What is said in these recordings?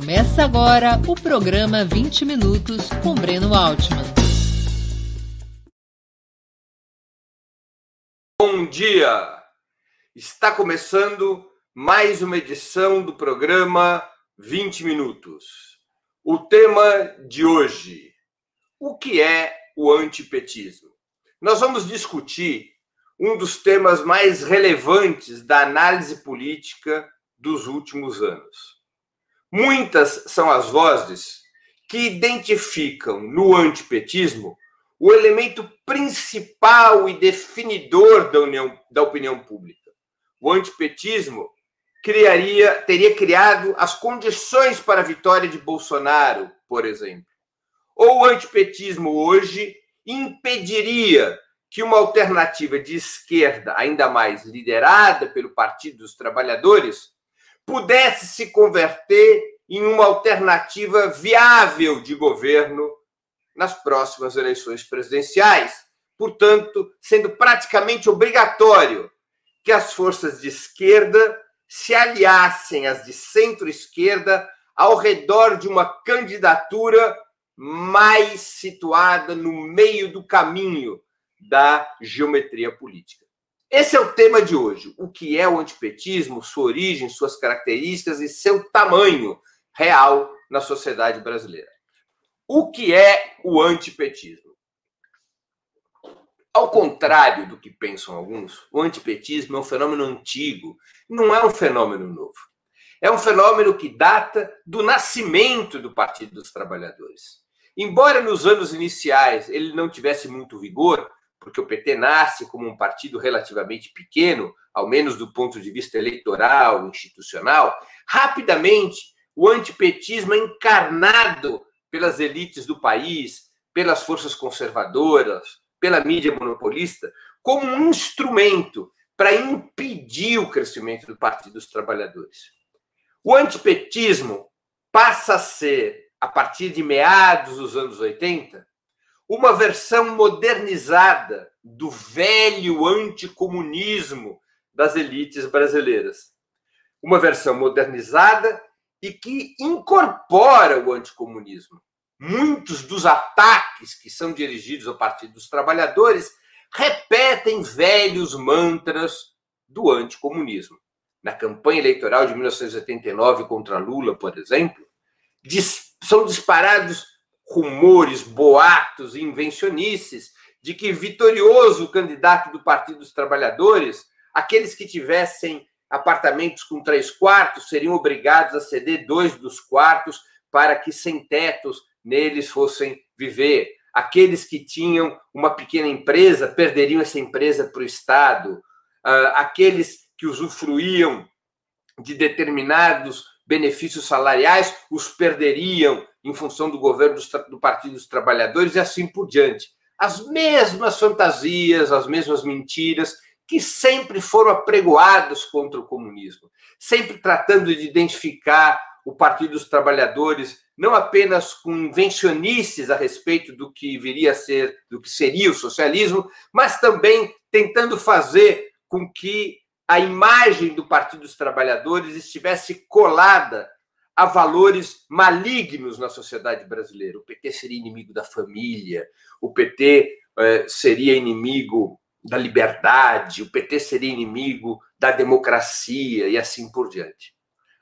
Começa agora o programa 20 Minutos com Breno Altman. Bom dia! Está começando mais uma edição do programa 20 Minutos. O tema de hoje: o que é o antipetismo? Nós vamos discutir um dos temas mais relevantes da análise política dos últimos anos. Muitas são as vozes que identificam no antipetismo o elemento principal e definidor da, união, da opinião pública. O antipetismo criaria, teria criado as condições para a vitória de Bolsonaro, por exemplo. Ou o antipetismo hoje impediria que uma alternativa de esquerda, ainda mais liderada pelo Partido dos Trabalhadores, pudesse se converter em uma alternativa viável de governo nas próximas eleições presidenciais. Portanto, sendo praticamente obrigatório que as forças de esquerda se aliassem às de centro-esquerda ao redor de uma candidatura mais situada no meio do caminho da geometria política. Esse é o tema de hoje. O que é o antipetismo, sua origem, suas características e seu tamanho real na sociedade brasileira. O que é o antipetismo? Ao contrário do que pensam alguns, o antipetismo é um fenômeno antigo, não é um fenômeno novo. É um fenômeno que data do nascimento do Partido dos Trabalhadores. Embora nos anos iniciais ele não tivesse muito vigor, porque o PT nasce como um partido relativamente pequeno, ao menos do ponto de vista eleitoral, institucional, rapidamente o antipetismo é encarnado pelas elites do país, pelas forças conservadoras, pela mídia monopolista, como um instrumento para impedir o crescimento do Partido dos Trabalhadores. O antipetismo passa a ser, a partir de meados dos anos 80, uma versão modernizada do velho anticomunismo das elites brasileiras. Uma versão modernizada e que incorpora o anticomunismo. Muitos dos ataques que são dirigidos ao Partido dos Trabalhadores repetem velhos mantras do anticomunismo. Na campanha eleitoral de 1989 contra Lula, por exemplo, são disparados rumores, boatos invencionices de que vitorioso candidato do Partido dos Trabalhadores, aqueles que tivessem apartamentos com três quartos seriam obrigados a ceder dois dos quartos para que sem tetos neles fossem viver. Aqueles que tinham uma pequena empresa perderiam essa empresa para o Estado. Ah, aqueles que usufruíam de determinados benefícios salariais os perderiam em função do governo do Partido dos Trabalhadores e assim por diante. As mesmas fantasias, as mesmas mentiras que sempre foram apregoadas contra o comunismo, sempre tratando de identificar o Partido dos Trabalhadores não apenas com invencionices a respeito do que viria a ser, do que seria o socialismo, mas também tentando fazer com que a imagem do Partido dos Trabalhadores estivesse colada a valores malignos na sociedade brasileira. O PT seria inimigo da família, o PT eh, seria inimigo da liberdade, o PT seria inimigo da democracia e assim por diante.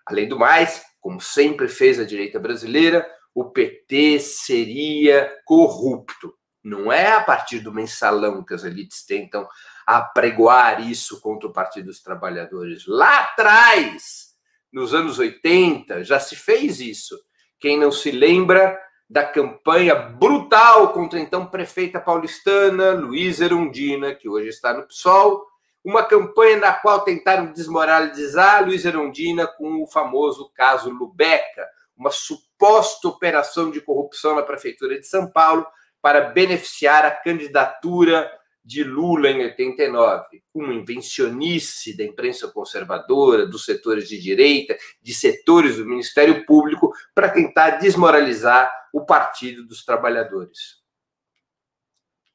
Além do mais, como sempre fez a direita brasileira, o PT seria corrupto. Não é a partir do mensalão que as elites tentam apregoar isso contra o Partido dos Trabalhadores. Lá atrás, nos anos 80, já se fez isso. Quem não se lembra da campanha brutal contra a então prefeita paulistana, Luísa Erundina, que hoje está no PSOL, uma campanha na qual tentaram desmoralizar Luísa Erundina com o famoso caso Lubeca, uma suposta operação de corrupção na prefeitura de São Paulo para beneficiar a candidatura de Lula em 89, uma invencionice da imprensa conservadora, dos setores de direita, de setores do Ministério Público, para tentar desmoralizar o Partido dos Trabalhadores.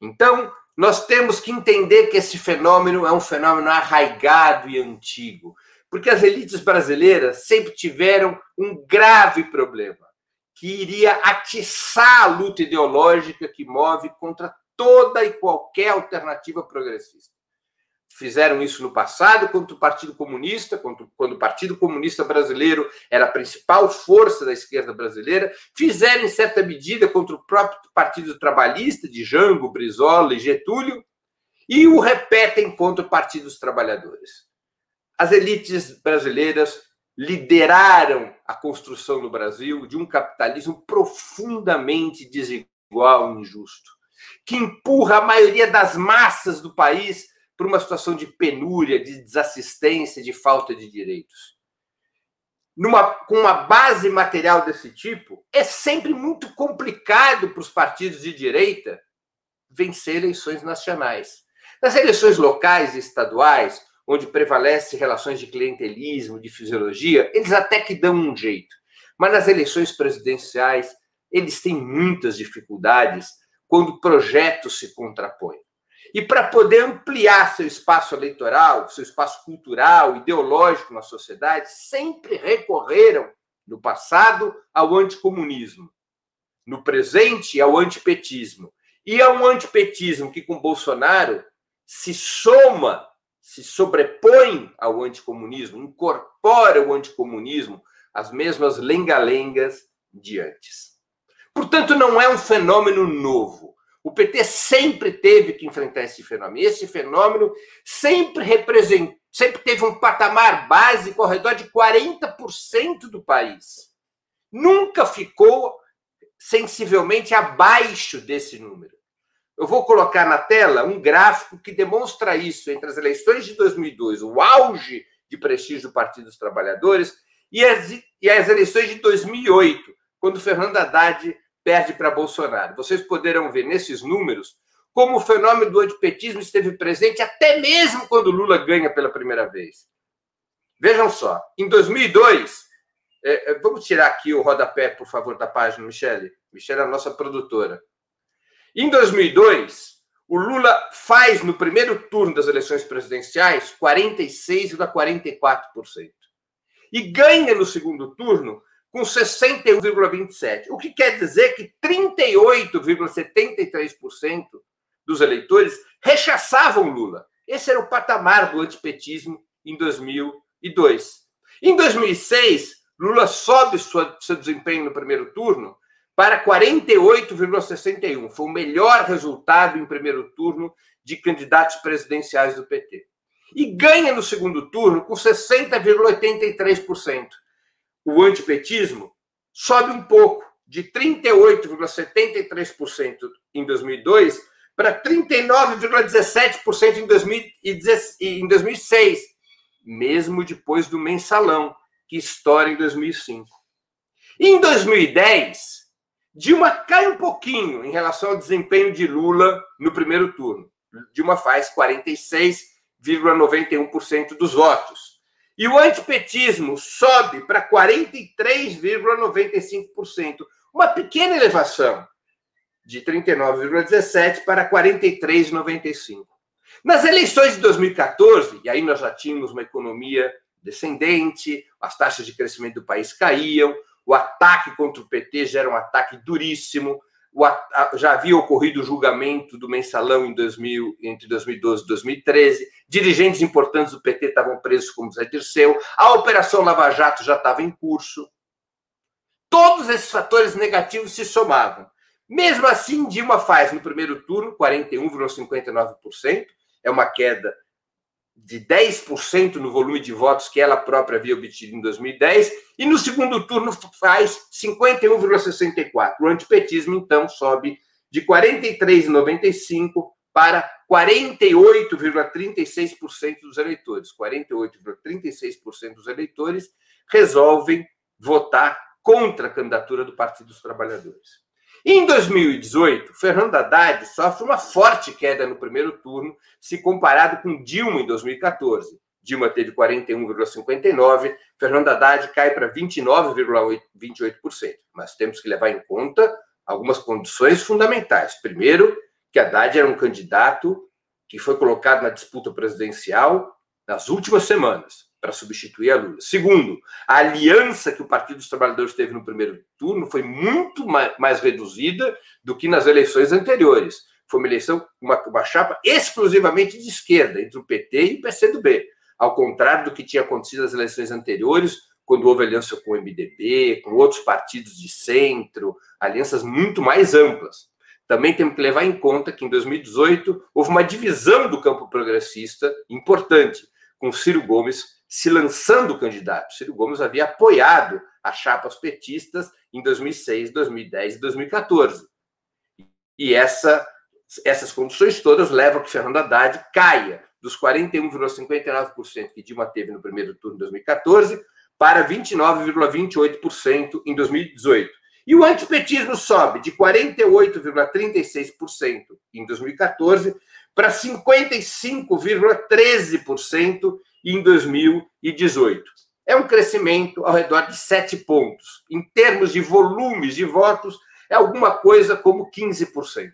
Então, nós temos que entender que esse fenômeno é um fenômeno arraigado e antigo, Porque as elites brasileiras sempre tiveram um grave problema, que iria atiçar a luta ideológica que move contra toda e qualquer alternativa progressista. Fizeram isso no passado contra o Partido Comunista, quando, o Partido Comunista Brasileiro era a principal força da esquerda brasileira. Fizeram, em certa medida, contra o próprio Partido Trabalhista, de Jango, Brizola e Getúlio. E o repetem contra o Partido dos Trabalhadores. As elites brasileiras lideraram a construção no Brasil de um capitalismo profundamente desigual e injusto, que empurra a maioria das massas do país para uma situação de penúria, de desassistência, de falta de direitos. Numa, com uma base material desse tipo, é sempre muito complicado para os partidos de direita vencer eleições nacionais. Nas eleições locais e estaduais, onde prevalece relações de clientelismo, de fisiologia, eles até que dão um jeito. Mas nas eleições presidenciais, eles têm muitas dificuldades quando projetos se contrapõem. E para poder ampliar seu espaço eleitoral, seu espaço cultural, ideológico na sociedade, sempre recorreram, no passado, ao anticomunismo, no presente, ao antipetismo. E é um antipetismo que, com Bolsonaro, se soma, se sobrepõe ao anticomunismo, incorpora o anticomunismo, as mesmas lengalengas de antes. Portanto, não é um fenômeno novo o PT sempre teve que enfrentar esse fenômeno. E esse fenômeno sempre representou, sempre teve um patamar básico ao redor de 40% do país. Nunca ficou sensivelmente abaixo desse número. Eu vou colocar na tela um gráfico que demonstra isso entre as eleições de 2002, o auge de prestígio do Partido dos Trabalhadores, e as, e as eleições de 2008, quando Fernando Haddad perde para Bolsonaro. Vocês poderão ver nesses números como o fenômeno do antipetismo esteve presente até mesmo quando Lula ganha pela primeira vez. Vejam só, em 2002, é, é, vamos tirar aqui o rodapé, por favor, da página, Michele. Michele é a nossa produtora. Em 2002, o Lula faz no primeiro turno das eleições presidenciais 46,44%. E ganha no segundo turno com 61,27%. O que quer dizer que 38,73% dos eleitores rechaçavam Lula. Esse era o patamar do antipetismo em 2002. Em 2006, Lula sobe sua, seu desempenho no primeiro turno para 48,61. Foi o melhor resultado em primeiro turno de candidatos presidenciais do PT. E ganha no segundo turno com 60,83% o antipetismo sobe um pouco, de 38,73% em 2002 para 39,17% em 2006, mesmo depois do mensalão, que estoura em 2005. E em 2010, Dilma cai um pouquinho em relação ao desempenho de Lula no primeiro turno. Dilma faz 46,91% dos votos. E o antipetismo sobe para 43,95%, uma pequena elevação de 39,17 para 43,95. Nas eleições de 2014, e aí nós já tínhamos uma economia descendente, as taxas de crescimento do país caíam, o ataque contra o PT já era um ataque duríssimo, já havia ocorrido o julgamento do mensalão em 2000, entre 2012 e 2013, dirigentes importantes do PT estavam presos como Zé Dirceu, a Operação Lava Jato já estava em curso. Todos esses fatores negativos se somavam. Mesmo assim, Dilma faz no primeiro turno 41,59%, é uma queda de 10% no volume de votos que ela própria havia obtido em 2010, e no segundo turno faz 51,64%. O antipetismo, então, sobe de 43,95% para 48,36% dos eleitores. 48,36% dos eleitores resolvem votar contra a candidatura do Partido dos Trabalhadores. Em 2018, Fernando Haddad sofre uma forte queda no primeiro turno, se comparado com Dilma em 2014. Dilma teve 41,59%, Fernando Haddad cai para 29,28%. Mas temos que levar em conta algumas condições fundamentais. Primeiro, que Haddad era um candidato que foi colocado na disputa presidencial nas últimas semanas. Para substituir a Lula. Segundo, a aliança que o Partido dos Trabalhadores teve no primeiro turno foi muito mais reduzida do que nas eleições anteriores. Foi uma eleição, uma, uma chapa exclusivamente de esquerda, entre o PT e o PCdoB, ao contrário do que tinha acontecido nas eleições anteriores, quando houve aliança com o MDB, com outros partidos de centro, alianças muito mais amplas. Também temos que levar em conta que em 2018 houve uma divisão do campo progressista importante, com Ciro Gomes se lançando candidato. Ciro Gomes havia apoiado as chapas petistas em 2006, 2010 e 2014. E essa, essas condições todas levam a que Fernando Haddad caia dos 41,59% que Dilma teve no primeiro turno de 2014 para 29,28% em 2018. E o antipetismo sobe de 48,36% em 2014 para 55,13% em 2018. É um crescimento ao redor de 7 pontos. Em termos de volumes de votos, é alguma coisa como 15%.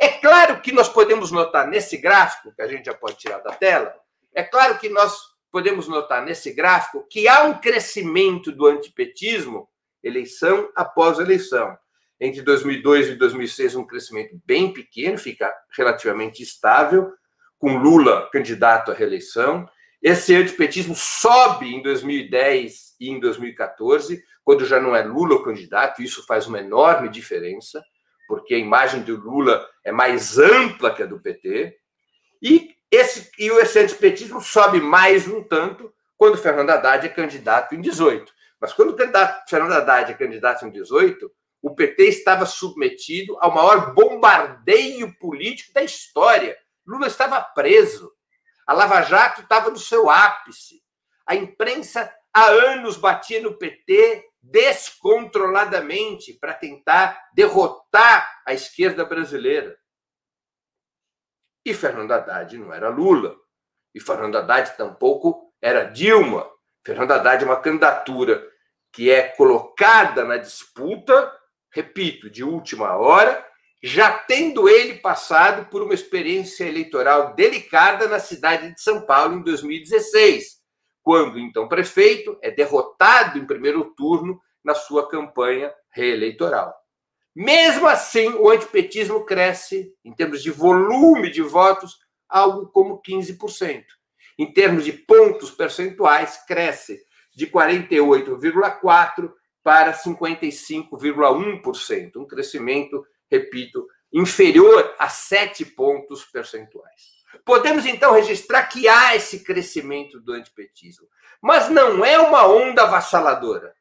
É claro que nós podemos notar nesse gráfico, que a gente já pode tirar da tela, é claro que nós podemos notar nesse gráfico que há um crescimento do antipetismo eleição após eleição. Entre 2002 e 2006, um crescimento bem pequeno, fica relativamente estável, com Lula candidato à reeleição. Esse antipetismo sobe em 2010 e em 2014, quando já não é Lula o candidato, isso faz uma enorme diferença, porque a imagem do Lula é mais ampla que a do PT. E esse, e esse antipetismo sobe mais um tanto quando Fernando Haddad é candidato em 18. Mas quando o candidato Fernando Haddad é candidato em 18, o PT estava submetido ao maior bombardeio político da história. Lula estava preso. A Lava Jato estava no seu ápice. A imprensa há anos batia no PT descontroladamente para tentar derrotar a esquerda brasileira. E Fernando Haddad não era Lula. E Fernando Haddad tampouco era Dilma. Fernando Haddad é uma candidatura que é colocada na disputa, repito, de última hora, já tendo ele passado por uma experiência eleitoral delicada na cidade de São Paulo em 2016, quando então prefeito é derrotado em primeiro turno na sua campanha reeleitoral. Mesmo assim, o antipetismo cresce, em termos de volume de votos, algo como 15%. Em termos de pontos percentuais, cresce de 48,4% para 55,1%, um crescimento, repito, inferior a 7 pontos percentuais. Podemos então registrar que há esse crescimento do antipetismo, mas não é uma onda avassaladora.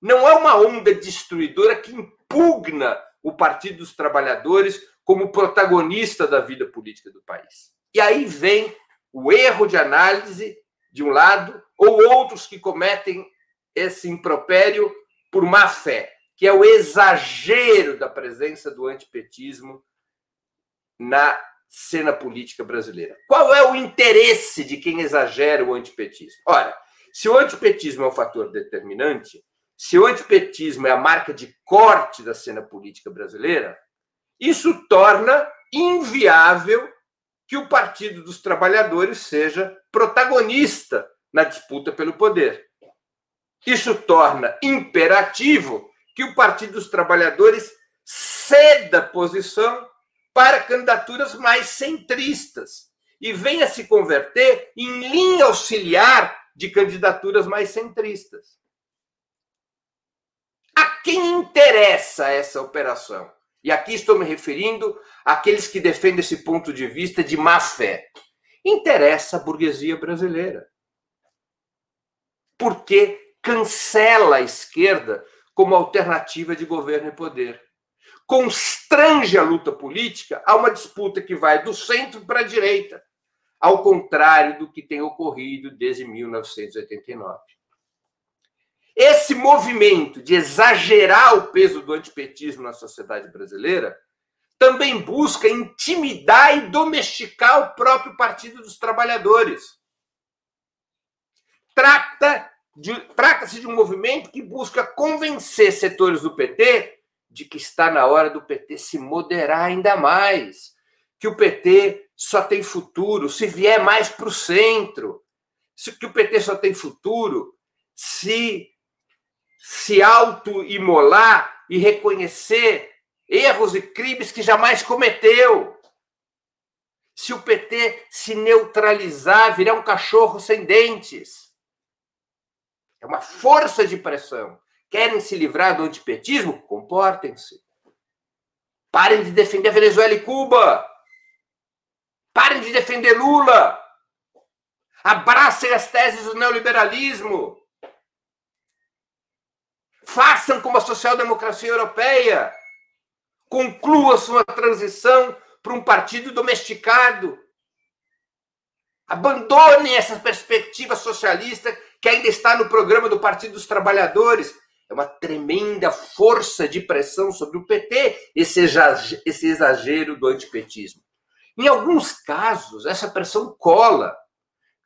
Não é uma onda destruidora que impugna o Partido dos Trabalhadores como protagonista da vida política do país. E aí vem o erro de análise, de um lado, ou outros que cometem esse impropério por má fé, que é o exagero da presença do antipetismo na cena política brasileira. Qual é o interesse de quem exagera o antipetismo? Ora, se o antipetismo é um fator determinante, se o antipetismo é a marca de corte da cena política brasileira, isso torna inviável que o Partido dos Trabalhadores seja protagonista na disputa pelo poder. Isso torna imperativo que o Partido dos Trabalhadores ceda posição para candidaturas mais centristas e venha se converter em linha auxiliar de candidaturas mais centristas. A quem interessa essa operação? E aqui estou me referindo àqueles que defendem esse ponto de vista de má fé. Interessa a burguesia brasileira porque cancela a esquerda como alternativa de governo e poder. Constrange a luta política a uma disputa que vai do centro para a direita, ao contrário do que tem ocorrido desde 1989. Esse movimento de exagerar o peso do antipetismo na sociedade brasileira também busca intimidar e domesticar o próprio Partido dos Trabalhadores trata trata-se de um movimento que busca convencer setores do PT de que está na hora do PT se moderar ainda mais, que o PT só tem futuro se vier mais para o centro, que o PT só tem futuro se se auto-imolar e reconhecer erros e crimes que jamais cometeu. Se o PT se neutralizar, virar um cachorro sem dentes. É uma força de pressão. Querem se livrar do antipetismo? Comportem-se. Parem de defender Venezuela e Cuba. Parem de defender Lula. Abracem as teses do neoliberalismo. Façam como a social-democracia europeia. Conclua sua transição para um partido domesticado. Abandonem essa perspectiva socialista que ainda está no programa do Partido dos Trabalhadores. É uma tremenda força de pressão sobre o PT, esse exagero do antipetismo. Em alguns casos, essa pressão cola.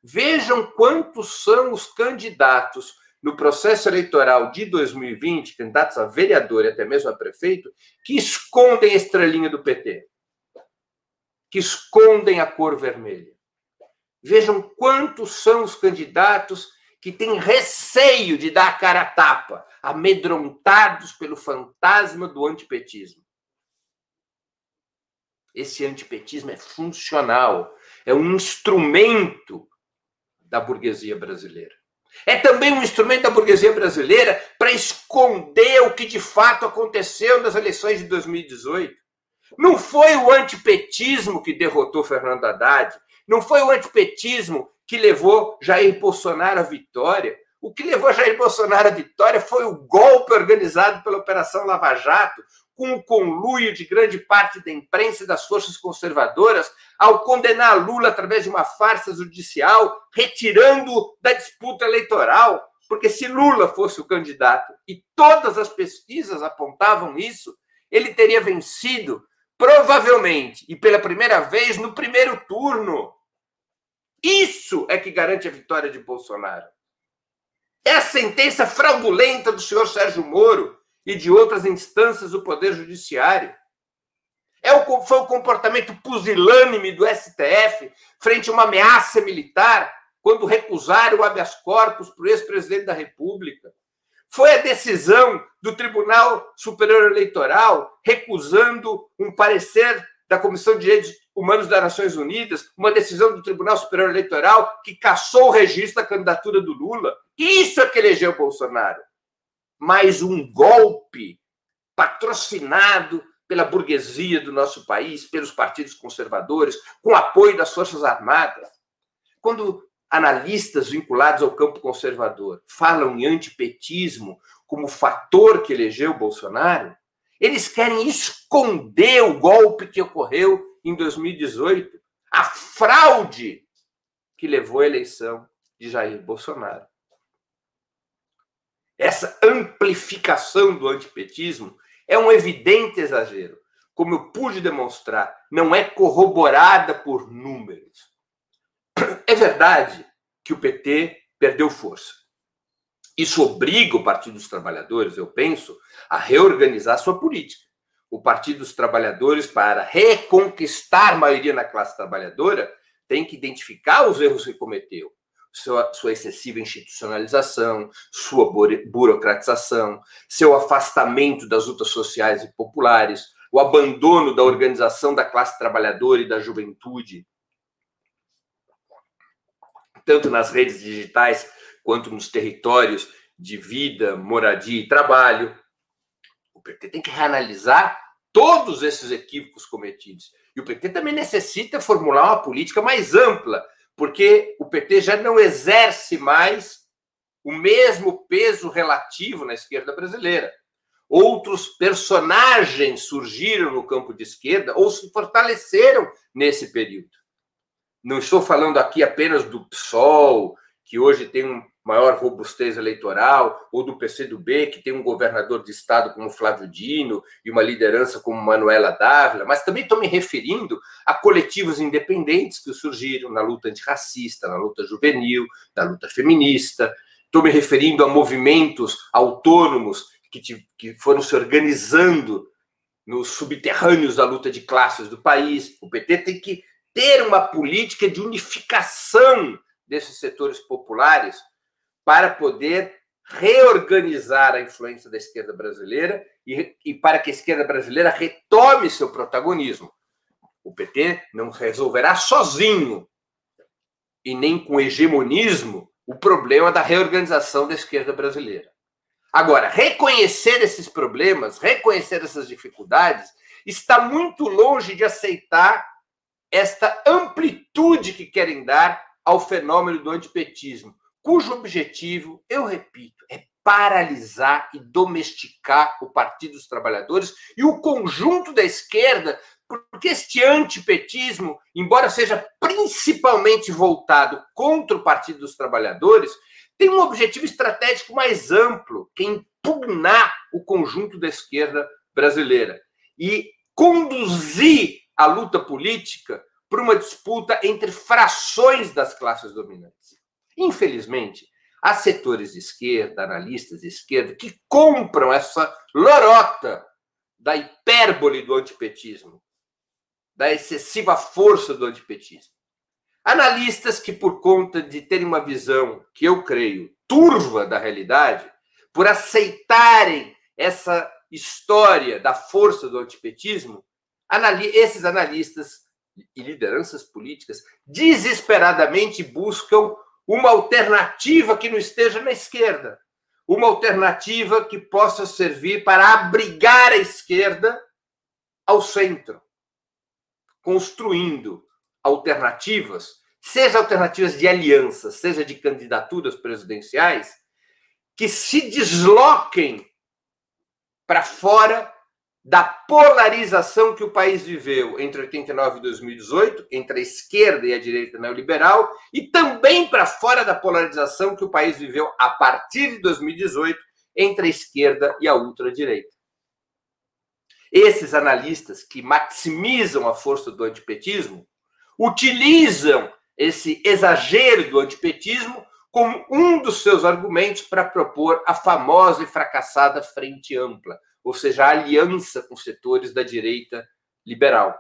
Vejam quantos são os candidatos no processo eleitoral de 2020, candidatos a vereador e até mesmo a prefeito, que escondem a estrelinha do PT, que escondem a cor vermelha. Vejam quantos são os candidatos que têm receio de dar a cara a tapa, amedrontados pelo fantasma do antipetismo. Esse antipetismo é funcional, é um instrumento da burguesia brasileira. É também um instrumento da burguesia brasileira para esconder o que de fato aconteceu nas eleições de 2018. Não foi o antipetismo que derrotou Fernando Haddad, não foi o antipetismo que levou Jair Bolsonaro à vitória. O que levou Jair Bolsonaro à vitória foi o golpe organizado pela Operação Lava Jato, com o conluio de grande parte da imprensa e das forças conservadoras, ao condenar Lula através de uma farsa judicial, retirando da disputa eleitoral. Porque se Lula fosse o candidato, e todas as pesquisas apontavam isso, ele teria vencido, provavelmente, e pela primeira vez, no primeiro turno. Isso é que garante a vitória de Bolsonaro. É a sentença fraudulenta do senhor Sérgio Moro e de outras instâncias do Poder Judiciário. É o, foi o comportamento pusilânime do STF frente a uma ameaça militar quando recusaram o habeas corpus para o ex-presidente da República. Foi a decisão do Tribunal Superior Eleitoral recusando um parecer da Comissão de Direitos Humanos das Nações Unidas, uma decisão do Tribunal Superior Eleitoral que cassou o registro da candidatura do Lula. Isso é que elegeu Bolsonaro mais um golpe patrocinado pela burguesia do nosso país, pelos partidos conservadores, com apoio das Forças Armadas. Quando analistas vinculados ao campo conservador falam em antipetismo como fator que elegeu Bolsonaro, eles querem esconder o golpe que ocorreu em 2018, a fraude que levou à eleição de Jair Bolsonaro. Essa amplificação do antipetismo é um evidente exagero. Como eu pude demonstrar, não é corroborada por números. É verdade que o PT perdeu força. Isso obriga o Partido dos Trabalhadores, eu penso, a reorganizar sua política. O Partido dos Trabalhadores, para reconquistar maioria na classe trabalhadora, tem que identificar os erros que cometeu, sua, sua excessiva institucionalização, sua burocratização, seu afastamento das lutas sociais e populares, o abandono da organização da classe trabalhadora e da juventude, tanto nas redes digitais quanto nos territórios de vida, moradia e trabalho. O PT tem que reanalisar todos esses equívocos cometidos. E o PT também necessita formular uma política mais ampla porque o PT já não exerce mais o mesmo peso relativo na esquerda brasileira. Outros personagens surgiram no campo de esquerda ou se fortaleceram nesse período. Não estou falando aqui apenas do PSOL, que hoje tem um maior robustez eleitoral, ou do PCdoB, que tem um governador de estado como Flávio Dino e uma liderança como Manuela Dávila, mas também estou me referindo a coletivos independentes que surgiram na luta antirracista, na luta juvenil, na luta feminista. Estou me referindo a movimentos autônomos que, que foram se organizando nos subterrâneos da luta de classes do país. O PT tem que ter uma política de unificação desses setores populares para poder reorganizar a influência da esquerda brasileira e, e, para que a esquerda brasileira retome seu protagonismo. O PT não resolverá sozinho e nem com hegemonismo o problema da reorganização da esquerda brasileira. Agora, reconhecer esses problemas, reconhecer essas dificuldades, está muito longe de aceitar esta amplitude que querem dar ao fenômeno do antipetismo, cujo objetivo, eu repito, é paralisar e domesticar o Partido dos Trabalhadores e o conjunto da esquerda, porque este antipetismo, embora seja principalmente voltado contra o Partido dos Trabalhadores, tem um objetivo estratégico mais amplo, que é impugnar o conjunto da esquerda brasileira e conduzir a luta política para uma disputa entre frações das classes dominantes. Infelizmente, há setores de esquerda, analistas de esquerda, que compram essa lorota da hipérbole do antipetismo, da excessiva força do antipetismo. Analistas que, por conta de terem uma visão, que eu creio, turva da realidade, por aceitarem essa história da força do antipetismo, esses analistas e lideranças políticas desesperadamente buscam uma alternativa que não esteja na esquerda, uma alternativa que possa servir para abrigar a esquerda ao centro, construindo alternativas, seja alternativas de alianças, seja de candidaturas presidenciais, que se desloquem para fora da polarização que o país viveu entre 89 e 2018, entre a esquerda e a direita neoliberal, e também para fora da polarização que o país viveu a partir de 2018 entre a esquerda e a ultradireita. Esses analistas que maximizam a força do antipetismo utilizam esse exagero do antipetismo como um dos seus argumentos para propor a famosa e fracassada Frente Ampla, ou seja, a aliança com setores da direita liberal,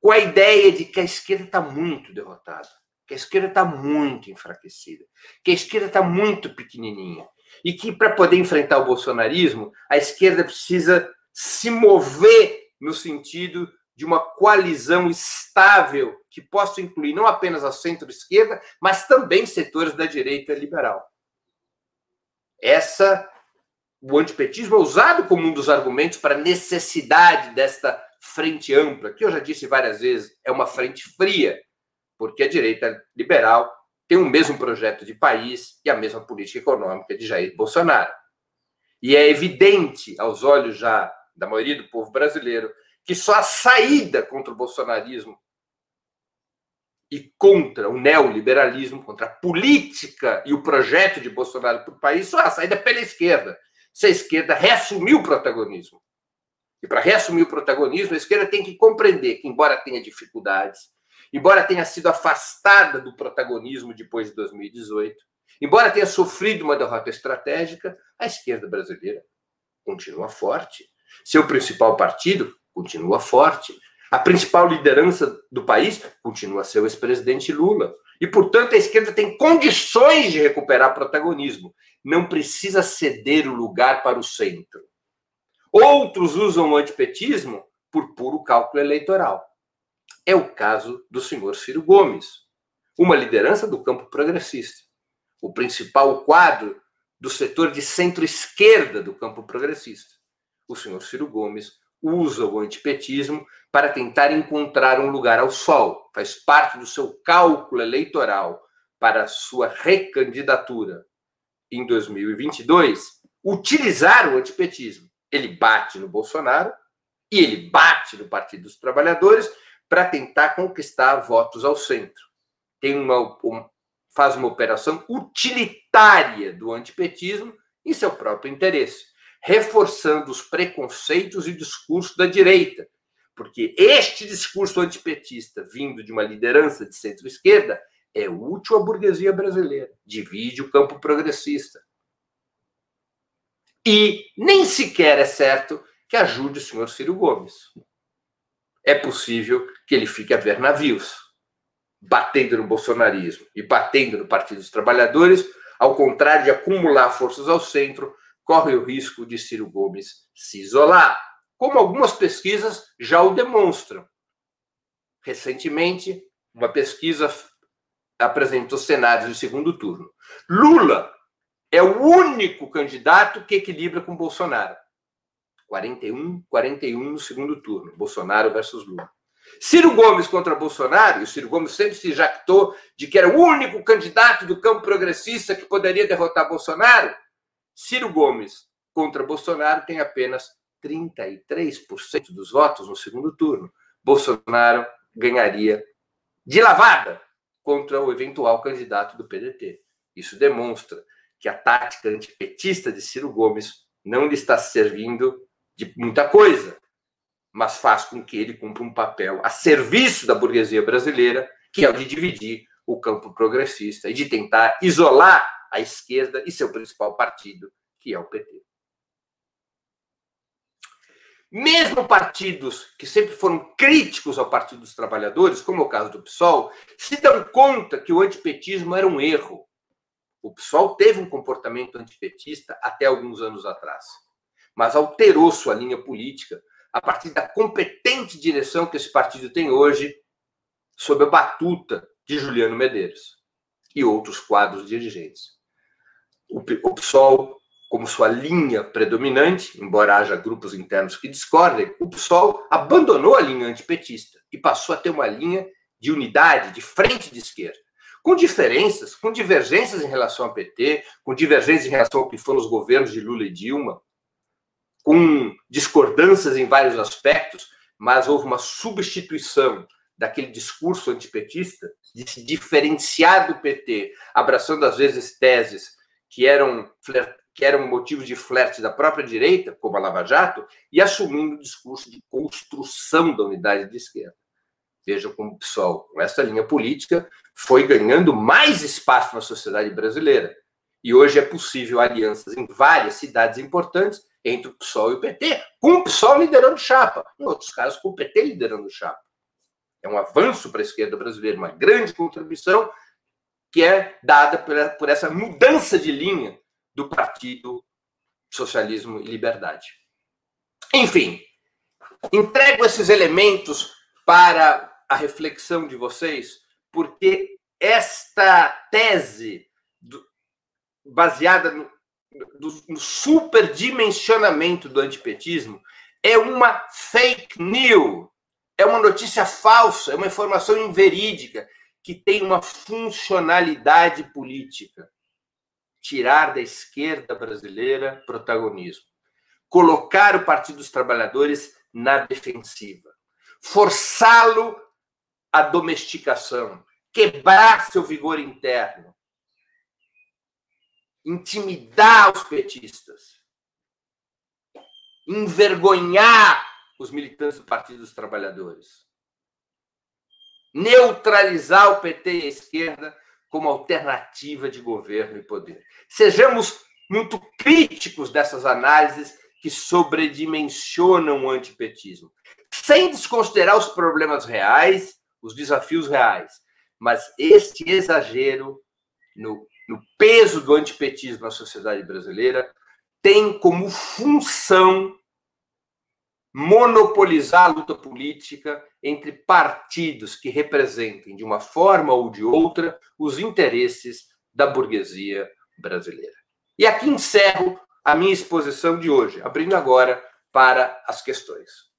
com a ideia de que a esquerda está muito derrotada, que a esquerda está muito enfraquecida, que a esquerda está muito pequenininha e que para poder enfrentar o bolsonarismo, a esquerda precisa se mover no sentido de uma coalizão estável que possa incluir não apenas a centro-esquerda, mas também setores da direita liberal. Essa o antipetismo é usado como um dos argumentos para a necessidade desta frente ampla, que eu já disse várias vezes, é uma frente fria, porque a direita liberal tem o mesmo projeto de país e a mesma política econômica de Jair Bolsonaro. E é evidente, aos olhos já da maioria do povo brasileiro, que só a saída contra o bolsonarismo e contra o neoliberalismo, contra a política e o projeto de Bolsonaro para o país, só a saída pela esquerda se a esquerda reassumir o protagonismo. E para reassumir o protagonismo, a esquerda tem que compreender que, embora tenha dificuldades, embora tenha sido afastada do protagonismo depois de 2018, embora tenha sofrido uma derrota estratégica, a esquerda brasileira continua forte. Seu principal partido continua forte. A principal liderança do país continua a ser o ex-presidente Lula. E, portanto, a esquerda tem condições de recuperar protagonismo não precisa ceder o lugar para o centro. Outros usam o antipetismo por puro cálculo eleitoral. É o caso do senhor Ciro Gomes, uma liderança do campo progressista, o principal quadro do setor de centro-esquerda do campo progressista. O senhor Ciro Gomes usa o antipetismo para tentar encontrar um lugar ao sol, faz parte do seu cálculo eleitoral para sua recandidatura em 2022, utilizar o antipetismo. Ele bate no Bolsonaro e ele bate no Partido dos Trabalhadores para tentar conquistar votos ao centro. Tem uma, um, faz uma operação utilitária do antipetismo em seu próprio interesse, reforçando os preconceitos e discurso da direita, porque este discurso antipetista, vindo de uma liderança de centro-esquerda, é útil à burguesia brasileira, divide o campo progressista. E nem sequer é certo que ajude o senhor Ciro Gomes. É possível que ele fique a ver navios. batendo no bolsonarismo e batendo no Partido dos Trabalhadores, ao contrário de acumular forças ao centro, corre o risco de Ciro Gomes se isolar, como algumas pesquisas já o demonstram. Recentemente, uma pesquisa apresentou cenários de segundo turno. Lula é o único candidato que equilibra com Bolsonaro. 41, 41 no segundo turno, Bolsonaro versus Lula. Ciro Gomes contra Bolsonaro, e o Ciro Gomes sempre se jactou de que era o único candidato do campo progressista que poderia derrotar Bolsonaro. Ciro Gomes contra Bolsonaro tem apenas 33% dos votos no segundo turno. Bolsonaro ganharia de lavada contra o eventual candidato do PDT. Isso demonstra que a tática antipetista de Ciro Gomes não lhe está servindo de muita coisa, mas faz com que ele cumpra um papel a serviço da burguesia brasileira, que é o de dividir o campo progressista e de tentar isolar a esquerda e seu principal partido, que é o PT. Mesmo partidos que sempre foram críticos ao Partido dos Trabalhadores, como é o caso do PSOL, se dão conta que o antipetismo era um erro. O PSOL teve um comportamento antipetista até alguns anos atrás, mas alterou sua linha política a partir da competente direção que esse partido tem hoje, sob a batuta de Juliano Medeiros e outros quadros dirigentes. O PSOL como sua linha predominante, embora haja grupos internos que discordem, o PSOL abandonou a linha antipetista e passou a ter uma linha de unidade, de frente de esquerda, com diferenças, com divergências em relação ao PT, com divergências em relação ao que foram os governos de Lula e Dilma, com discordâncias em vários aspectos, mas houve uma substituição daquele discurso antipetista de se diferenciar do PT, abraçando às vezes teses que eram que era um motivo de flerte da própria direita, como a Lava Jato, e assumindo o discurso de construção da unidade de esquerda. Veja como o PSOL, com essa linha política, foi ganhando mais espaço na sociedade brasileira. E hoje é possível alianças em várias cidades importantes entre o PSOL e o PT, com o PSOL liderando chapa, em outros casos, com o PT liderando chapa. É um avanço para a esquerda brasileira, uma grande contribuição que é dada por essa mudança de linha do Partido Socialismo e Liberdade. Enfim, entrego esses elementos para a reflexão de vocês, porque esta tese do, baseada no, do, no superdimensionamento do antipetismo é uma fake news, é uma notícia falsa, é uma informação inverídica que tem uma funcionalidade política. Tirar da esquerda brasileira protagonismo, colocar o Partido dos Trabalhadores na defensiva, forçá-lo à domesticação, quebrar seu vigor interno, intimidar os petistas, envergonhar os militantes do Partido dos Trabalhadores, neutralizar o PT e a esquerda como alternativa de governo e poder. Sejamos muito críticos dessas análises que sobredimensionam o antipetismo, sem desconsiderar os problemas reais, os desafios reais. Mas este exagero no, no peso do antipetismo na sociedade brasileira tem como função monopolizar a luta política entre partidos que representem, de uma forma ou de outra, os interesses da burguesia brasileira. E aqui encerro a minha exposição de hoje, abrindo agora para as questões.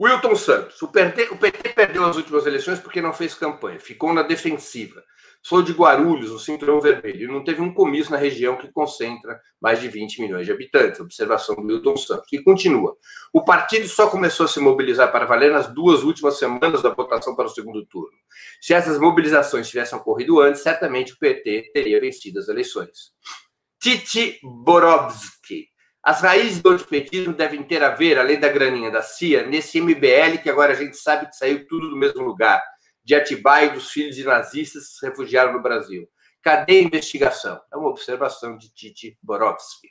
Wilton Santos. O PT, o PT perdeu as últimas eleições porque não fez campanha, ficou na defensiva. Sou de Guarulhos, o Cinturão Vermelho, e não teve um comício na região que concentra mais de 20 milhões de habitantes. Observação do Milton Santos. E continua. O partido só começou a se mobilizar para valer nas duas últimas semanas da votação para o segundo turno. Se essas mobilizações tivessem ocorrido antes, certamente o PT teria vencido as eleições. Titi Borowski. As raízes do antipetismo devem ter a ver, além da graninha da CIA, nesse MBL que agora a gente sabe que saiu tudo do mesmo lugar de Atibaia e dos filhos de nazistas que se refugiaram no Brasil. Cadê a investigação? É uma observação de Titi Borowski.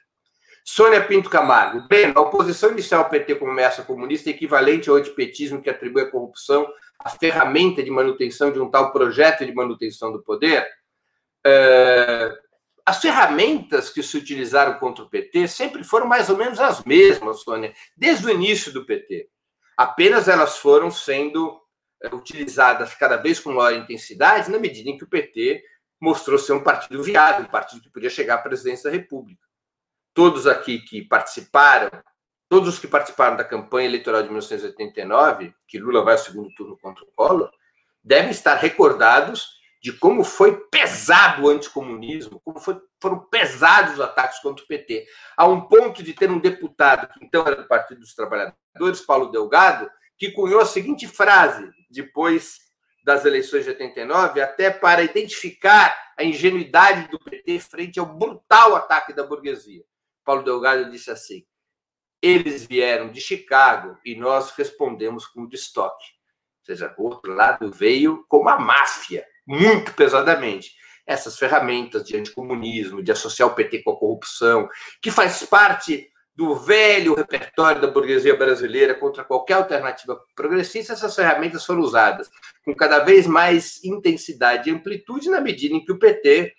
Sônia Pinto Camargo. Bem, a oposição inicial ao PT como ameaça comunista é equivalente ao antipetismo que atribui à corrupção a ferramenta de manutenção de um tal projeto de manutenção do poder. É, as ferramentas que se utilizaram contra o PT sempre foram mais ou menos as mesmas, Sônia, desde o início do PT. Apenas elas foram sendo é, utilizadas cada vez com maior intensidade na medida em que o PT mostrou ser um partido viável, um partido que podia chegar à presidência da República todos aqui que participaram, todos os que participaram da campanha eleitoral de 1989, que Lula vai ao segundo turno contra o Collor, devem estar recordados de como foi pesado o anticomunismo, como foi, foram pesados os ataques contra o PT, a um ponto de ter um deputado, que então era do Partido dos Trabalhadores, Paulo Delgado, que cunhou a seguinte frase, depois das eleições de 89, até para identificar a ingenuidade do PT frente ao brutal ataque da burguesia. Paulo Delgado disse assim: eles vieram de Chicago e nós respondemos com o de estoque. Ou seja, o outro lado veio como a máfia, muito pesadamente. Essas ferramentas de anticomunismo, de associar o PT com a corrupção, que faz parte do velho repertório da burguesia brasileira contra qualquer alternativa progressista, essas ferramentas foram usadas com cada vez mais intensidade e amplitude na medida em que o PT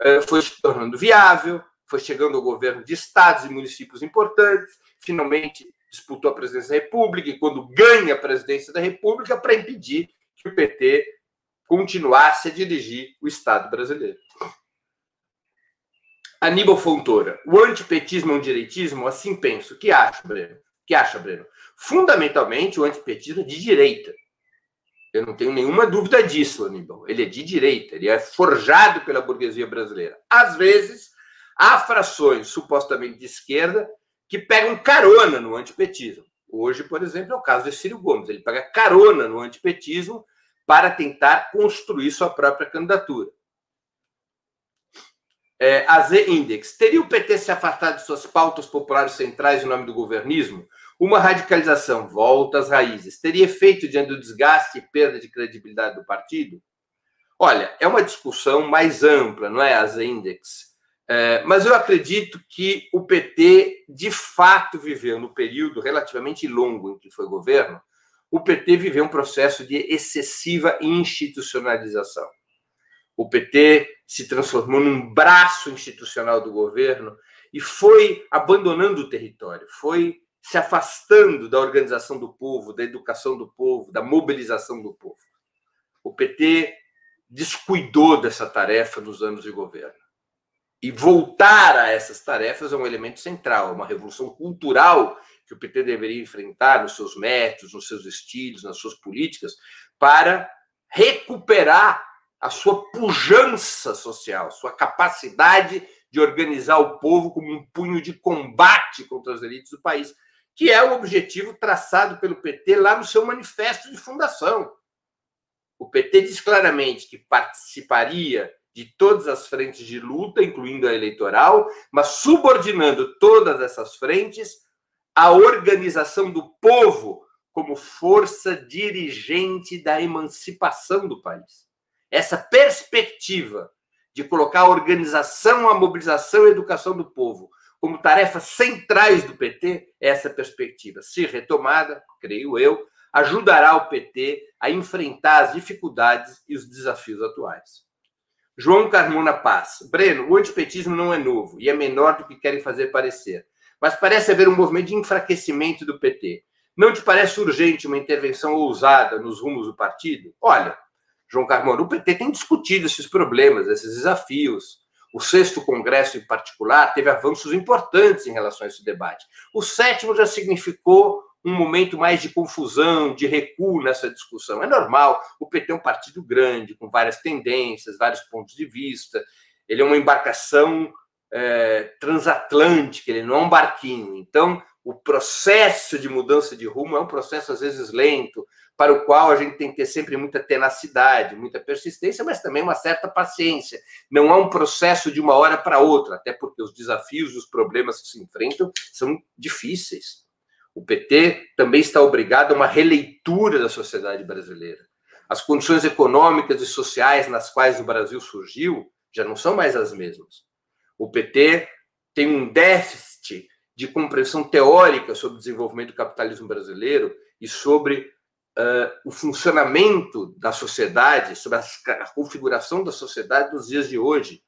eh, foi se tornando viável, foi chegando ao governo de estados e municípios importantes, finalmente disputou a presidência da República e, quando ganha a presidência da República, para impedir que o PT continuasse a dirigir o Estado brasileiro. Aníbal Fontoura, o antipetismo é um direitismo? Assim penso. que acha, Breno? que acha, Breno? Fundamentalmente, o antipetismo é de direita. Eu não tenho nenhuma dúvida disso, Aníbal. Ele é de direita, ele é forjado pela burguesia brasileira. Às vezes, Há frações supostamente de esquerda que pegam carona no antipetismo. Hoje, por exemplo, é o caso de Ciro Gomes. Ele pega carona no antipetismo para tentar construir sua própria candidatura. É, a Z-Index. Teria o PT se afastado de suas pautas populares centrais em nome do governismo? Uma radicalização, volta às raízes, teria efeito diante do desgaste e perda de credibilidade do partido? Olha, é uma discussão mais ampla, não é, a Z-Index? É, mas eu acredito que o PT, de fato, viveu, no período relativamente longo em que foi governo, o PT viveu um processo de excessiva institucionalização. O PT se transformou num braço institucional do governo e foi abandonando o território, foi se afastando da organização do povo, da educação do povo, da mobilização do povo. O PT descuidou dessa tarefa nos anos de governo. E voltar a essas tarefas é um elemento central, é uma revolução cultural que o PT deveria enfrentar nos seus métodos, nos seus estilos, nas suas políticas, para recuperar a sua pujança social, sua capacidade de organizar o povo como um punho de combate contra as elites do país, que é o objetivo traçado pelo PT lá no seu manifesto de fundação. O PT diz claramente que participaria de todas as frentes de luta, incluindo a eleitoral, mas subordinando todas essas frentes à organização do povo como força dirigente da emancipação do país. Essa perspectiva de colocar a organização, a mobilização e a educação do povo como tarefas centrais do PT, essa perspectiva, se retomada, creio eu, ajudará o PT a enfrentar as dificuldades e os desafios atuais. João Carmona Paz. Breno, o antipetismo não é novo e é menor do que querem fazer parecer. Mas parece haver um movimento de enfraquecimento do PT. Não te parece urgente uma intervenção ousada nos rumos do partido? Olha, João Carmona, o PT tem discutido esses problemas, esses desafios. O sexto congresso, em particular, teve avanços importantes em relação a esse debate. O sétimo já significou um momento mais de confusão, de recuo nessa discussão. É normal, o PT é um partido grande, com várias tendências, vários pontos de vista. Ele é uma embarcação é, transatlântica, ele não é um barquinho. Então, o processo de mudança de rumo é um processo, às vezes, lento, para o qual a gente tem que ter sempre muita tenacidade, muita persistência, mas também uma certa paciência. Não é um processo de uma hora para outra, até porque os desafios, os problemas que se enfrentam são difíceis. O PT também está obrigado a uma releitura da sociedade brasileira. As condições econômicas e sociais nas quais o Brasil surgiu já não são mais as mesmas. O PT tem um déficit de compreensão teórica sobre o desenvolvimento do capitalismo brasileiro e sobre uh, o funcionamento da sociedade, sobre a configuração da sociedade nos dias de hoje.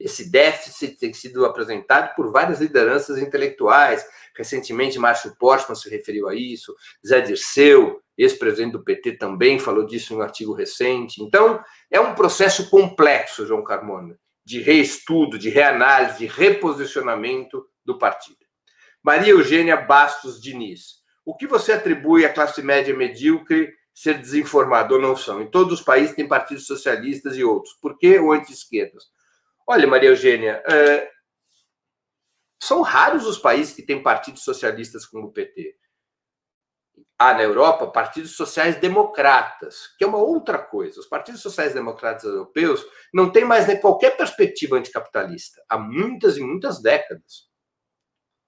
Esse déficit tem sido apresentado por várias lideranças intelectuais. Recentemente, Márcio Portman se referiu a isso, Zé Dirceu, ex-presidente do PT, também falou disso em um artigo recente. Então, é um processo complexo, João Carmona, de reestudo, de reanálise, de reposicionamento do partido. Maria Eugênia Bastos Diniz. O que você atribui à classe média medíocre ser desinformado ou não são? Em todos os países tem partidos socialistas e outros. Por que o anti-esquerdas? Olha, Maria Eugênia, é... são raros os países que têm partidos socialistas como o PT. Há na Europa partidos sociais democratas, que é uma outra coisa. Os partidos sociais democratas europeus não têm mais nem qualquer perspectiva anticapitalista há muitas e muitas décadas.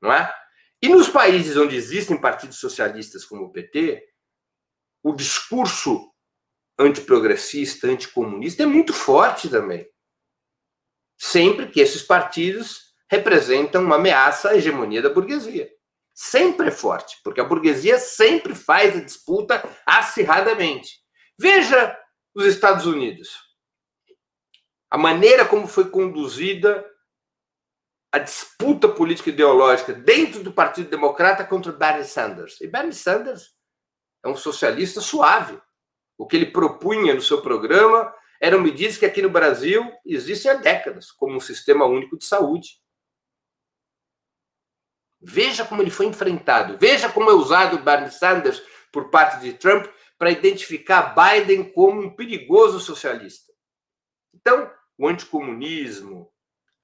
Não é? E nos países onde existem partidos socialistas como o PT, o discurso antiprogressista, anticomunista é muito forte também. Sempre que esses partidos representam uma ameaça à hegemonia da burguesia. Sempre é forte, porque a burguesia sempre faz a disputa acirradamente. Veja os Estados Unidos. A maneira como foi conduzida a disputa política ideológica dentro do Partido Democrata contra Bernie Sanders. E Bernie Sanders é um socialista suave. O que ele propunha no seu programa eram medidas que aqui no Brasil existem há décadas, como um sistema único de saúde. Veja como ele foi enfrentado. Veja como é usado Bernie Sanders por parte de Trump para identificar Biden como um perigoso socialista. Então, o anticomunismo,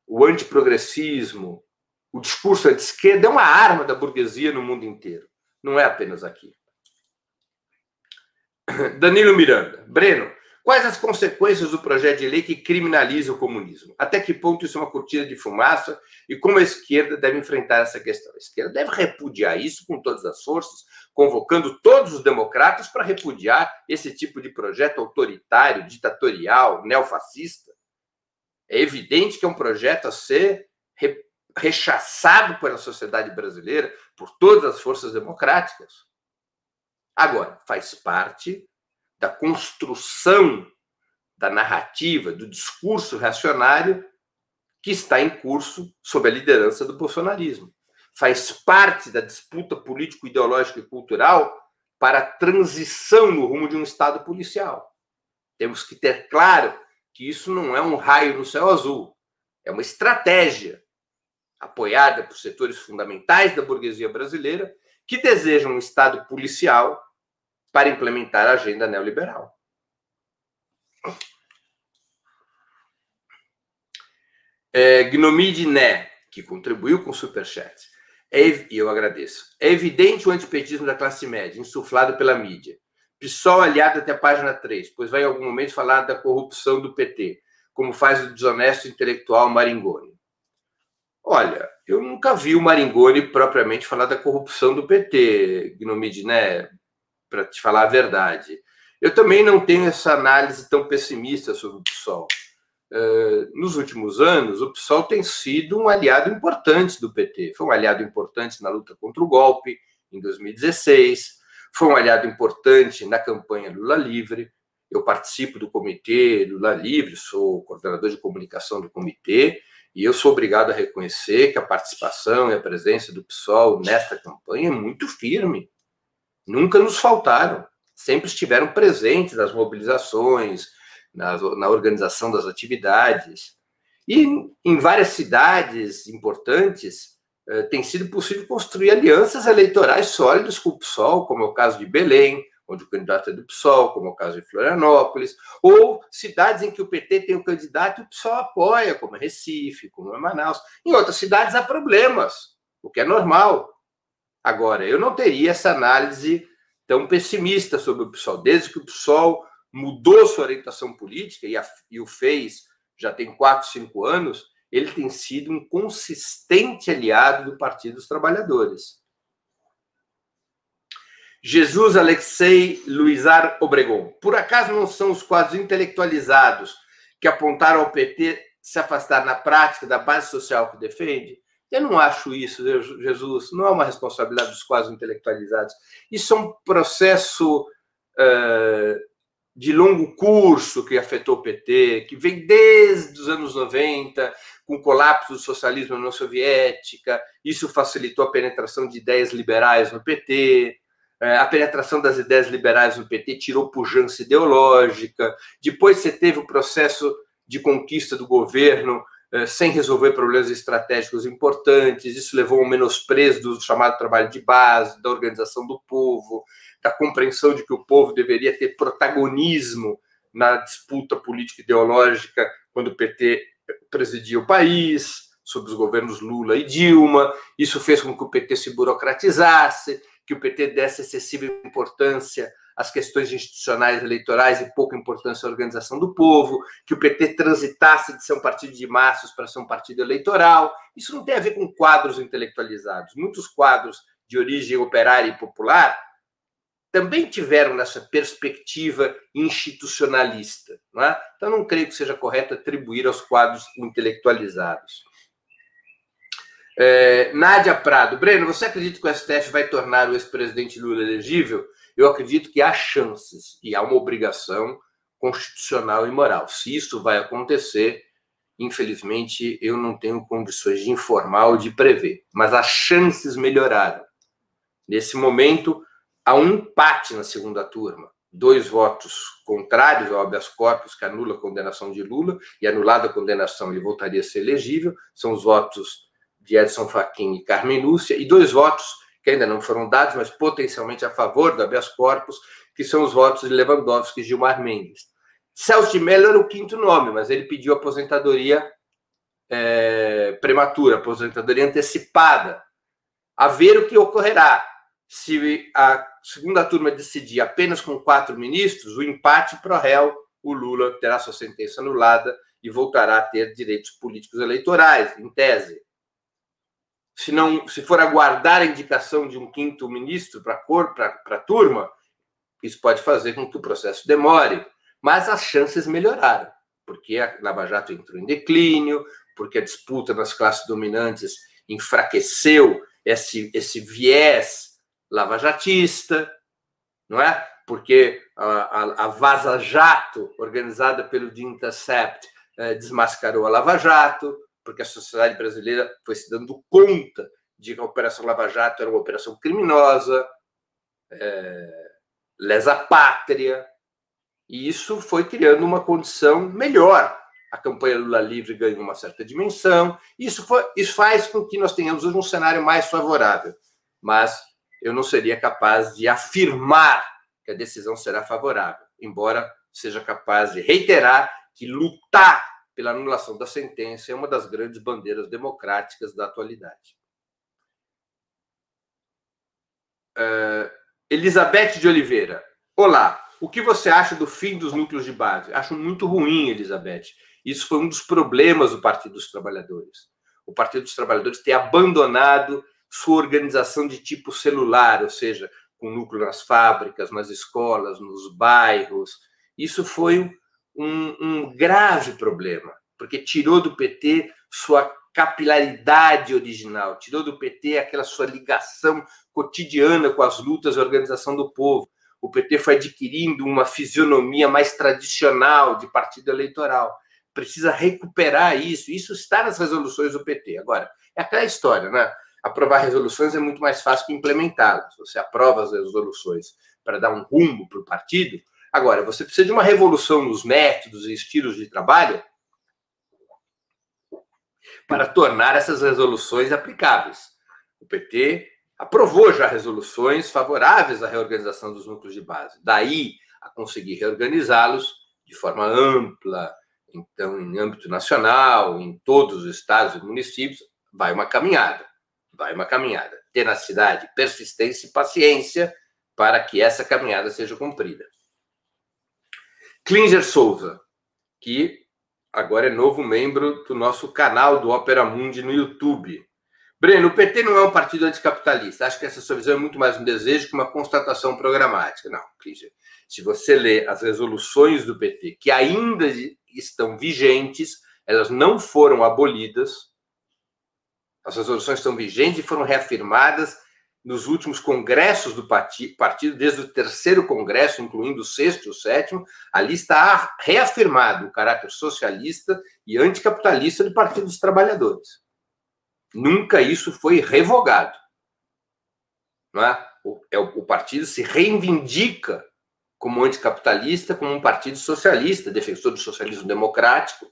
o antiprogressismo, o discurso à esquerda é uma arma da burguesia no mundo inteiro. Não é apenas aqui. Danilo Miranda. Breno, quais as consequências do projeto de lei que criminaliza o comunismo? Até que ponto isso é uma cortina de fumaça e como a esquerda deve enfrentar essa questão? A esquerda deve repudiar isso com todas as forças, convocando todos os democratas para repudiar esse tipo de projeto autoritário, ditatorial, neofascista é evidente que é um projeto a ser re, rechaçado pela sociedade brasileira, por todas as forças democráticas. Agora, faz parte da construção da narrativa, do discurso reacionário que está em curso sob a liderança do bolsonarismo. Faz parte da disputa político-ideológica e cultural para a transição no rumo de um Estado policial. Temos que ter claro que isso não é um raio no céu azul, é uma estratégia apoiada por setores fundamentais da burguesia brasileira que desejam um Estado policial para implementar a agenda neoliberal. É, Gnomide Né, que contribuiu com o Superchat, é, e eu agradeço. É evidente o antipetismo da classe média, insuflado pela mídia. PSOL aliado até a página 3, pois vai em algum momento falar da corrupção do PT, como faz o desonesto intelectual Maringoni. Olha, eu nunca vi o Maringoni propriamente falar da corrupção do PT, Gnomide, né? Para te falar a verdade. Eu também não tenho essa análise tão pessimista sobre o PSOL. Uh, nos últimos anos, o PSOL tem sido um aliado importante do PT. Foi um aliado importante na luta contra o golpe, em 2016 foi um aliado importante na campanha Lula Livre. Eu participo do comitê Lula Livre, sou coordenador de comunicação do comitê, e eu sou obrigado a reconhecer que a participação e a presença do PSOL nesta campanha é muito firme. Nunca nos faltaram, sempre estiveram presentes nas mobilizações, na, organização das atividades. E em várias cidades importantes, eh, tem sido possível construir alianças eleitorais sólidas com o PSOL, como é o caso de Belém, onde o candidato é do PSOL, como é o caso de Florianópolis, ou cidades em que o PT tem o candidato e o PSOL apoia, como é Recife, como é Manaus. Em outras cidades há problemas, o que é normal. Agora, eu não teria essa análise tão pessimista sobre o PSOL. Desde que o PSOL mudou sua orientação política e, a, e o fez já tem quatro, cinco anos, ele tem sido um consistente aliado do Partido dos Trabalhadores. Jesus Alexei Luizar Obregon. Por acaso não são os quadros intelectualizados que apontaram ao PT se afastar na prática da base social que defende? Eu não acho isso, Jesus, não é uma responsabilidade dos quase intelectualizados. Isso é um processo uh, de longo curso que afetou o PT, que vem desde os anos 90, com o colapso do socialismo na União Soviética. Isso facilitou a penetração de ideias liberais no PT. É, a penetração das ideias liberais no PT tirou pujança ideológica. Depois você teve o processo de conquista do governo sem resolver problemas estratégicos importantes. Isso levou ao menosprezo do chamado trabalho de base, da organização do povo, da compreensão de que o povo deveria ter protagonismo na disputa política ideológica quando o PT presidia o país, sob os governos Lula e Dilma. Isso fez com que o PT se burocratizasse, que o PT desse excessiva importância as questões institucionais eleitorais e pouca importância à organização do povo, que o PT transitasse de ser um partido de massas para ser um partido eleitoral. Isso não tem a ver com quadros intelectualizados. Muitos quadros de origem operária e popular também tiveram nessa perspectiva institucionalista. Não é? Então, não creio que seja correto atribuir aos quadros intelectualizados. É, Nádia Prado. Breno, você acredita que o STF vai tornar o ex-presidente Lula elegível? Eu acredito que há chances e há uma obrigação constitucional e moral. Se isso vai acontecer, infelizmente, eu não tenho condições de informar ou de prever, mas as chances melhoraram. Nesse momento, há um empate na segunda turma. Dois votos contrários ao habeas corpus, que anula a condenação de Lula, e anulada a condenação, ele voltaria a ser elegível. São os votos de Edson Fachin e Carmen Lúcia, e dois votos que ainda não foram dados, mas potencialmente a favor do habeas corpus, que são os votos de Lewandowski e Gilmar Mendes. Celso de Mello era o quinto nome, mas ele pediu aposentadoria é, prematura, aposentadoria antecipada. A ver o que ocorrerá. Se a segunda turma decidir apenas com quatro ministros, o empate pro réu, o Lula terá sua sentença anulada e voltará a ter direitos políticos eleitorais, em tese se não se for aguardar a indicação de um quinto ministro para cor para a turma, isso pode fazer com que o processo demore, mas as chances melhoraram, porque a Lava Jato entrou em declínio, porque a disputa nas classes dominantes enfraqueceu esse, esse viés lavajatista, não é? Porque a, a, a Vaza Jato, organizada pelo The Intercept, eh, desmascarou a Lava Jato, porque a sociedade brasileira foi se dando conta de que a Operação Lava Jato era uma operação criminosa, é, lesa pátria, e isso foi criando uma condição melhor. A campanha Lula Livre ganhou uma certa dimensão, isso, foi, isso faz com que nós tenhamos hoje um cenário mais favorável. Mas eu não seria capaz de afirmar que a decisão será favorável, embora seja capaz de reiterar que lutar pela anulação da sentença é uma das grandes bandeiras democráticas da atualidade. Uh, Elizabeth de Oliveira. Olá, o que você acha do fim dos núcleos de base? Acho muito ruim, Elizabeth. Isso foi um dos problemas do Partido dos Trabalhadores. O Partido dos Trabalhadores ter abandonado sua organização de tipo celular, ou seja, com núcleo nas fábricas, nas escolas, nos bairros. Isso foi um, um grave problema, porque tirou do PT sua capilaridade original, tirou do PT aquela sua ligação cotidiana com as lutas e organização do povo. O PT foi adquirindo uma fisionomia mais tradicional de partido eleitoral. Precisa recuperar isso. Isso está nas resoluções do PT. Agora, é aquela história, né? Aprovar resoluções é muito mais fácil que implementá-las. Você aprova as resoluções para dar um rumo para o partido, Agora, você precisa de uma revolução nos métodos e estilos de trabalho para tornar essas resoluções aplicáveis. O PT aprovou já resoluções favoráveis à reorganização dos núcleos de base. Daí a conseguir reorganizá-los de forma ampla, então em âmbito nacional, em todos os estados e municípios, vai uma caminhada. Vai uma caminhada. Tenacidade, persistência e paciência para que essa caminhada seja cumprida. Klinger Souza, que agora é novo membro do nosso canal do Opera Mundi no YouTube. Breno, o PT não é um partido anticapitalista. Acho que essa sua visão é muito mais um desejo que uma constatação programática. Não, Klinger. Se você lê as resoluções do PT, que ainda estão vigentes, elas não foram abolidas, As resoluções estão vigentes e foram reafirmadas nos últimos congressos do partido, desde o terceiro congresso, incluindo o sexto e o sétimo, ali está reafirmado o caráter socialista e anticapitalista do Partido dos Trabalhadores. Nunca isso foi revogado. Não é? O, é, o partido se reivindica como anticapitalista, como um partido socialista, defensor do socialismo democrático,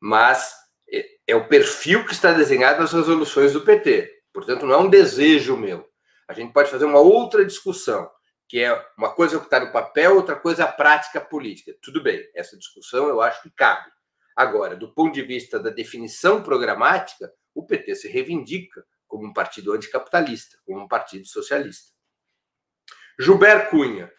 mas é, é o perfil que está desenhado nas resoluções do PT. Portanto, não é um desejo meu. A gente pode fazer uma outra discussão, que é uma coisa que está no papel, outra coisa a prática política. Tudo bem, essa discussão eu acho que cabe. Agora, do ponto de vista da definição programática, o PT se reivindica como um partido anticapitalista, como um partido socialista. Gilberto Cunha.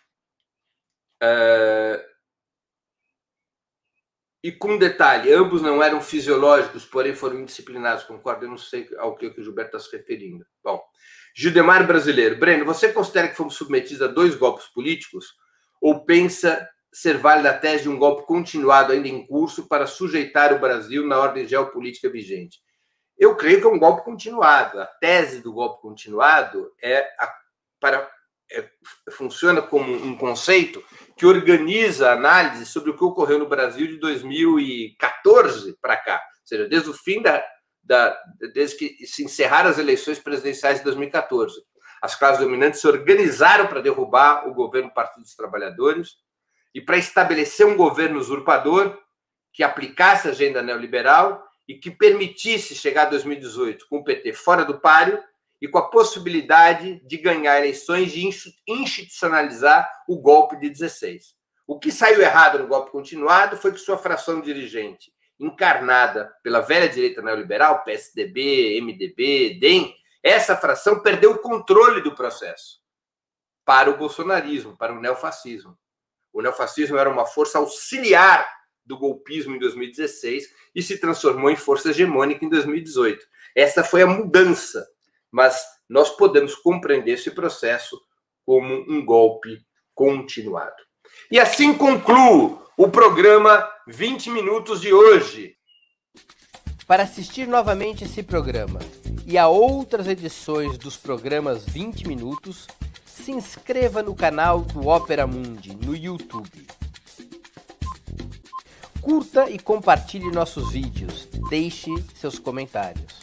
E com detalhe, ambos não eram fisiológicos, porém foram indisciplinados, concordo? Eu não sei ao que o Gilberto está se referindo. Bom, Gildemar Brasileiro. Breno, você considera que fomos submetidos a dois golpes políticos? Ou pensa ser válida a tese de um golpe continuado ainda em curso para sujeitar o Brasil na ordem geopolítica vigente? Eu creio que é um golpe continuado. A tese do golpe continuado é a, para é, funciona como um conceito que organiza a análise sobre o que ocorreu no Brasil de 2014 para cá, ou seja, desde o fim da, da, desde que se encerraram as eleições presidenciais de 2014. As classes dominantes se organizaram para derrubar o governo do Partido dos Trabalhadores e para estabelecer um governo usurpador que aplicasse a agenda neoliberal e que permitisse chegar a 2018 com o PT fora do páreo e com a possibilidade de ganhar eleições e institucionalizar o golpe de 16. O que saiu errado no golpe continuado foi que sua fração dirigente, encarnada pela velha direita neoliberal, PSDB, MDB, DEM, essa fração perdeu o controle do processo para o bolsonarismo, para o neofascismo. O neofascismo era uma força auxiliar do golpismo em 2016 e se transformou em força hegemônica em 2018. Essa foi a mudança mas nós podemos compreender esse processo como um golpe continuado. E assim concluo o programa 20 Minutos de hoje. Para assistir novamente esse programa e a outras edições dos programas 20 Minutos, se inscreva no canal do Opera Mundi no YouTube. Curta e compartilhe nossos vídeos. Deixe seus comentários.